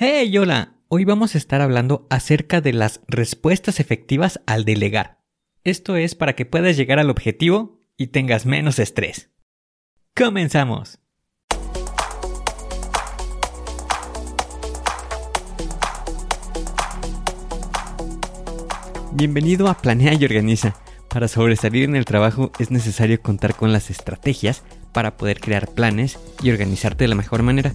Hey, hola. Hoy vamos a estar hablando acerca de las respuestas efectivas al delegar. Esto es para que puedas llegar al objetivo y tengas menos estrés. ¡Comenzamos! Bienvenido a Planea y Organiza. Para sobresalir en el trabajo es necesario contar con las estrategias para poder crear planes y organizarte de la mejor manera.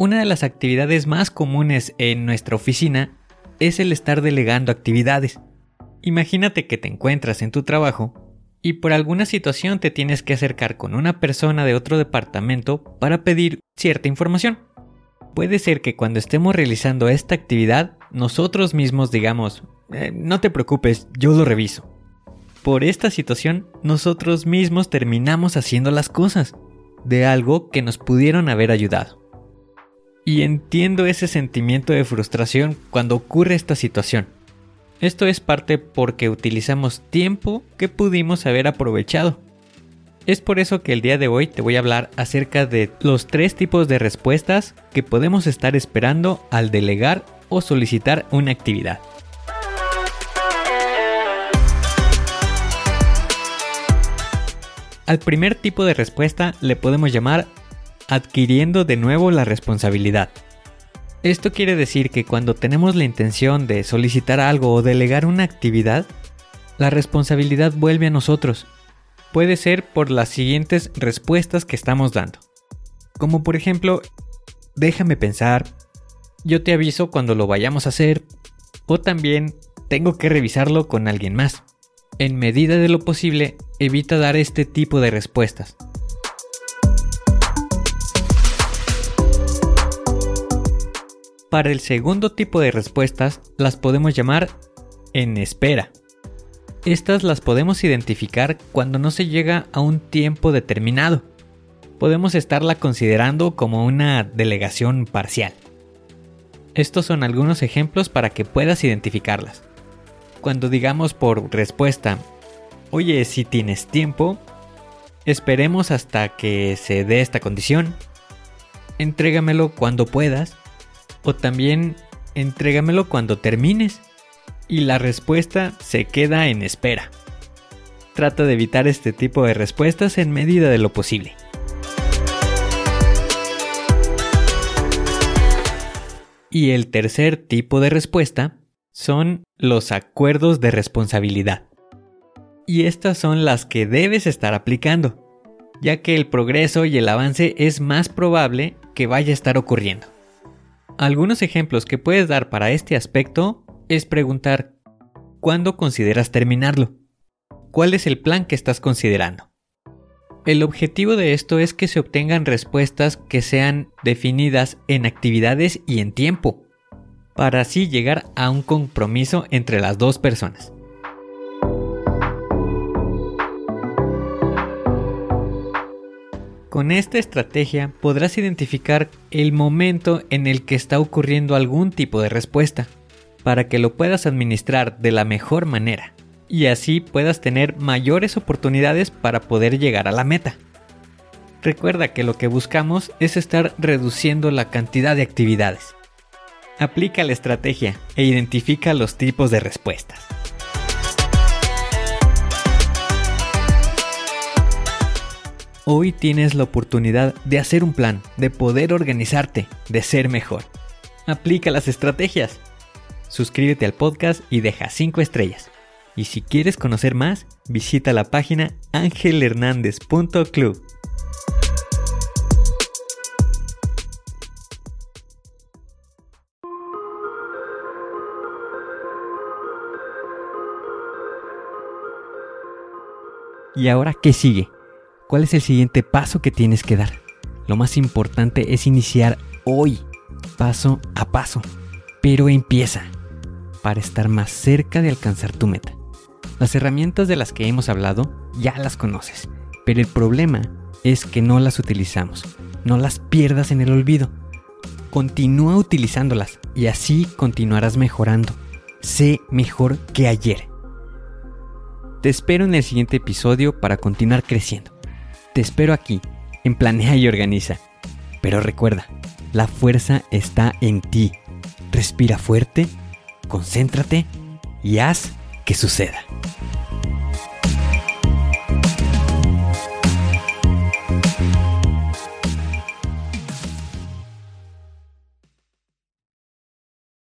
Una de las actividades más comunes en nuestra oficina es el estar delegando actividades. Imagínate que te encuentras en tu trabajo y por alguna situación te tienes que acercar con una persona de otro departamento para pedir cierta información. Puede ser que cuando estemos realizando esta actividad nosotros mismos digamos, eh, no te preocupes, yo lo reviso. Por esta situación nosotros mismos terminamos haciendo las cosas de algo que nos pudieron haber ayudado. Y entiendo ese sentimiento de frustración cuando ocurre esta situación. Esto es parte porque utilizamos tiempo que pudimos haber aprovechado. Es por eso que el día de hoy te voy a hablar acerca de los tres tipos de respuestas que podemos estar esperando al delegar o solicitar una actividad. Al primer tipo de respuesta le podemos llamar adquiriendo de nuevo la responsabilidad. Esto quiere decir que cuando tenemos la intención de solicitar algo o delegar una actividad, la responsabilidad vuelve a nosotros. Puede ser por las siguientes respuestas que estamos dando. Como por ejemplo, déjame pensar, yo te aviso cuando lo vayamos a hacer, o también tengo que revisarlo con alguien más. En medida de lo posible, evita dar este tipo de respuestas. Para el segundo tipo de respuestas las podemos llamar en espera. Estas las podemos identificar cuando no se llega a un tiempo determinado. Podemos estarla considerando como una delegación parcial. Estos son algunos ejemplos para que puedas identificarlas. Cuando digamos por respuesta, oye, si tienes tiempo, esperemos hasta que se dé esta condición, entrégamelo cuando puedas, o también entrégamelo cuando termines. Y la respuesta se queda en espera. Trata de evitar este tipo de respuestas en medida de lo posible. Y el tercer tipo de respuesta son los acuerdos de responsabilidad. Y estas son las que debes estar aplicando, ya que el progreso y el avance es más probable que vaya a estar ocurriendo. Algunos ejemplos que puedes dar para este aspecto es preguntar, ¿cuándo consideras terminarlo? ¿Cuál es el plan que estás considerando? El objetivo de esto es que se obtengan respuestas que sean definidas en actividades y en tiempo, para así llegar a un compromiso entre las dos personas. Con esta estrategia podrás identificar el momento en el que está ocurriendo algún tipo de respuesta, para que lo puedas administrar de la mejor manera y así puedas tener mayores oportunidades para poder llegar a la meta. Recuerda que lo que buscamos es estar reduciendo la cantidad de actividades. Aplica la estrategia e identifica los tipos de respuestas. Hoy tienes la oportunidad de hacer un plan, de poder organizarte, de ser mejor. aplica las estrategias. Suscríbete al podcast y deja 5 estrellas. Y si quieres conocer más, visita la página angelhernandez.club. ¿Y ahora qué sigue? ¿Cuál es el siguiente paso que tienes que dar? Lo más importante es iniciar hoy, paso a paso. Pero empieza para estar más cerca de alcanzar tu meta. Las herramientas de las que hemos hablado ya las conoces, pero el problema es que no las utilizamos. No las pierdas en el olvido. Continúa utilizándolas y así continuarás mejorando. Sé mejor que ayer. Te espero en el siguiente episodio para continuar creciendo. Te espero aquí, en Planea y Organiza. Pero recuerda, la fuerza está en ti. Respira fuerte, concéntrate y haz que suceda.